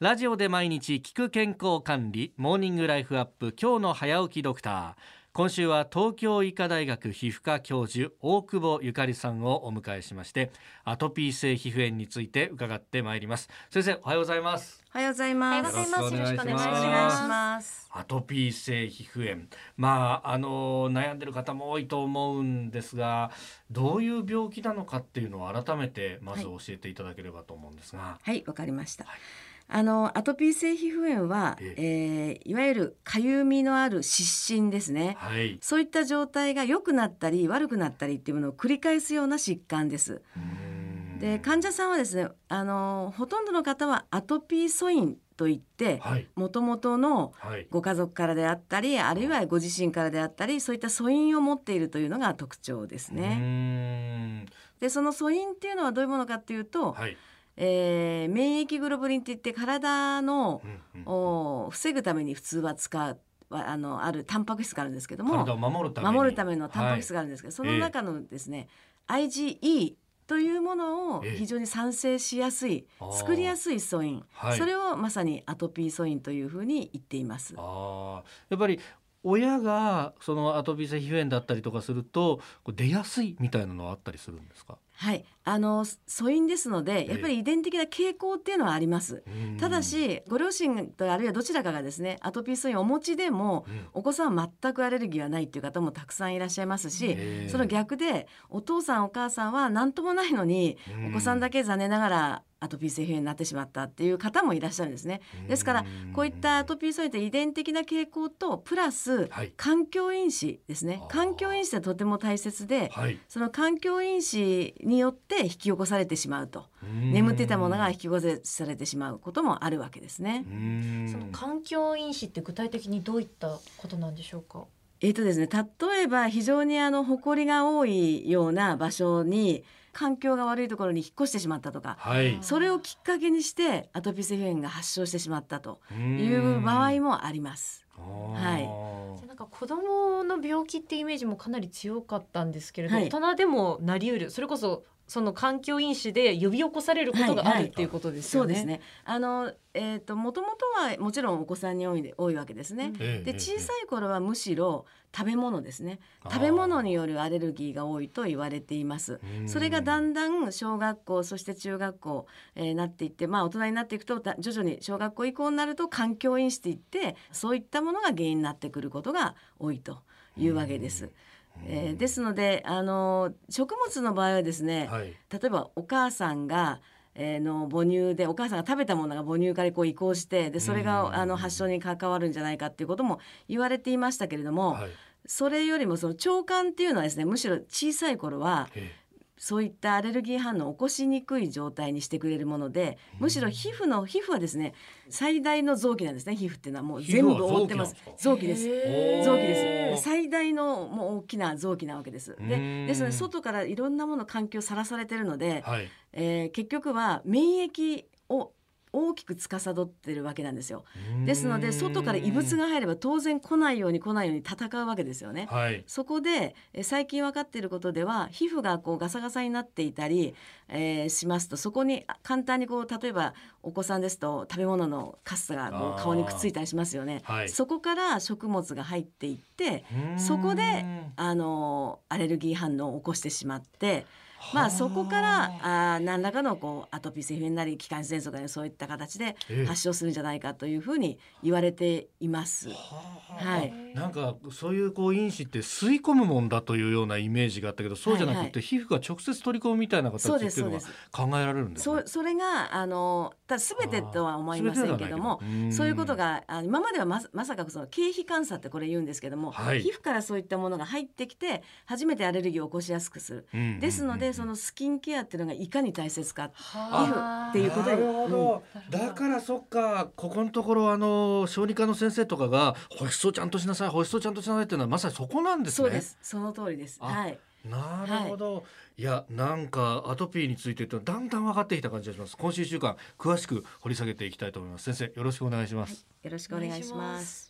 ラジオで毎日聞く健康管理モーニングライフアップ今日の早起きドクター。今週は東京医科大学皮膚科教授大久保ゆかりさんをお迎えしましてアトピー性皮膚炎について伺ってまいります。先生おはようございます。おはようございます。ようございますよろしくお願いします。お願いします。アトピー性皮膚炎。まああの悩んでる方も多いと思うんですがどういう病気なのかっていうのを改めてまず教えていただければと思うんですが、はい、わかりました。はいあのアトピー性皮膚炎は、ええ。ーいわゆるかゆみのある湿疹ですね。はい。そういった状態が良くなったり悪くなったりっていうものを繰り返すような疾患です。で患者さんはですねあのほとんどの方はアトピー素因といってはい。もともとのはい。ご家族からであったりあるいはご自身からであったりそういった素因を持っているというのが特徴ですね。でその素因っていうのはどういうものかっていうと、はいえー免疫グロブリンって言って体のうんうんを防ぐために普通は使うはあのあるタンパク質があるんですけども体を守るためのタンパク質があるんですけど、その中のですね、IgE というものをええ。非常に産生しやすい、あー。作りやすい素因、はい。それをまさにアトピー素因というふうに言っています。やっぱり親がそのアトピー性皮膚炎だったりとかすると出やすいみたいなのはあったりするんですか？はい、あの素因ですので、ええ。やっぱり遺伝的な傾向っていうのはあります。ただしご両親とあるいはどちらかがですねアトピー素因をお持ちでもうん。お子さんは全くアレルギーはないっていう方もたくさんいらっしゃいますし、へえ。その逆でお父さんお母さんは何ともないのにお子さんだけ残念ながらアトピー性皮膚炎になってしまったっていう方もいらっしゃるんですね。ですからこういったアトピー素因って遺伝的な傾向とプラスはい。環境因子ですね。あー。環境因子ってとても大切ではい。その環境因子によって引き起こされてしまうと。眠っていたものが引き起こされてしまうこともあるわけですね。その環境因子って具体的にどういったことなんでしょうか？えーとですね、例えば非常にあの埃が多いような場所に環境が悪いところに引っ越してしまったとかはい。それをきっかけにしてアトピー性皮膚炎が発症してしまったという場合もあります。はいじゃあなんか子供の病気ってイメージもかなり強かったんですけれど、はい。大人でもなりうる。それこそその環境因子で呼び起こされることがあはいはい。るっていうことですよね。そうですね。あのえっ、と元々はもちろんお子さんに多いで多いわけですね。ええで小さい頃はむしろ食べ物ですね。食べ物によるアレルギーが多いと言われています。うん。それがだんだん小学校そして中学校、えーなっていってまあ大人になっていくとだ徐々に小学校以降になると環境因子っていってそういったものが原因になってくることが多いというわけです。えーですのであの食物の場合はですね、はい。例えばお母さんが、えーの母乳でお母さんが食べたものが母乳からこう移行してでそれうんがあの発症に関わるんじゃないかっていうことも言われていましたけれども、はい。それよりもその腸管っていうのはですねむしろ小さい頃はえそういったアレルギー反応を起こしにくい状態にしてくれるものでむしろ皮膚の皮膚はですね最大の臓器なんですね。皮膚っていうのはもう全部覆ってます。臓器です。臓器です。最大のもう大きな臓器なわけです。うん。でですので外からいろんなもの環境さらされてるので、はい。えー結局は免疫を大きく司ってるわけなんですよですので外から異物が入れば当然来ないように来ないように戦うわけですよね。はいそこでえー最近分かっていることでは皮膚がこうガサガサになっていたり、えーしますとそこにあ簡単にこう例えばお子さんですと食べ物のカスがこう顔にくっついたりしますよね。はいそこから食物が入っていってそこであのアレルギー反応を起こしてしまって。まあそこからあ。ー何らかのこうアトピー性皮膚炎なり気管支喘息なりそういった形でええ。発症するんじゃないかというふうに言われています。ははい。なんかそういうこう因子って吸い込むもんだというようなイメージがあったけどそうじゃなくて、皮膚が直接取り込むみたいな形っていうのはですそうです。考えられるんですね。そそれがあのただ全てとは思いませんけどもそういうことがあ今まではままさかその経皮感作ってこれ言うんですけども、はい。皮膚からそういったものが入ってきて初めてアレルギーを起こしやすくする。ですのでそのスキンケアっていうのがいかに大切かはあ。っていうことになるほど、うん。だからそっかここのところあの小児科の先生とかが保湿をちゃんとしなさい保湿をちゃんとしなさいっていうのはまさにそこなんですね。そうです。その通りです。あはい。なるほど、い、やなんかアトピーについてとだんだん分かってきた感じがします。今週一週間詳しく掘り下げていきたいと思います。先生よろしくお願いします、よろしくお願いします。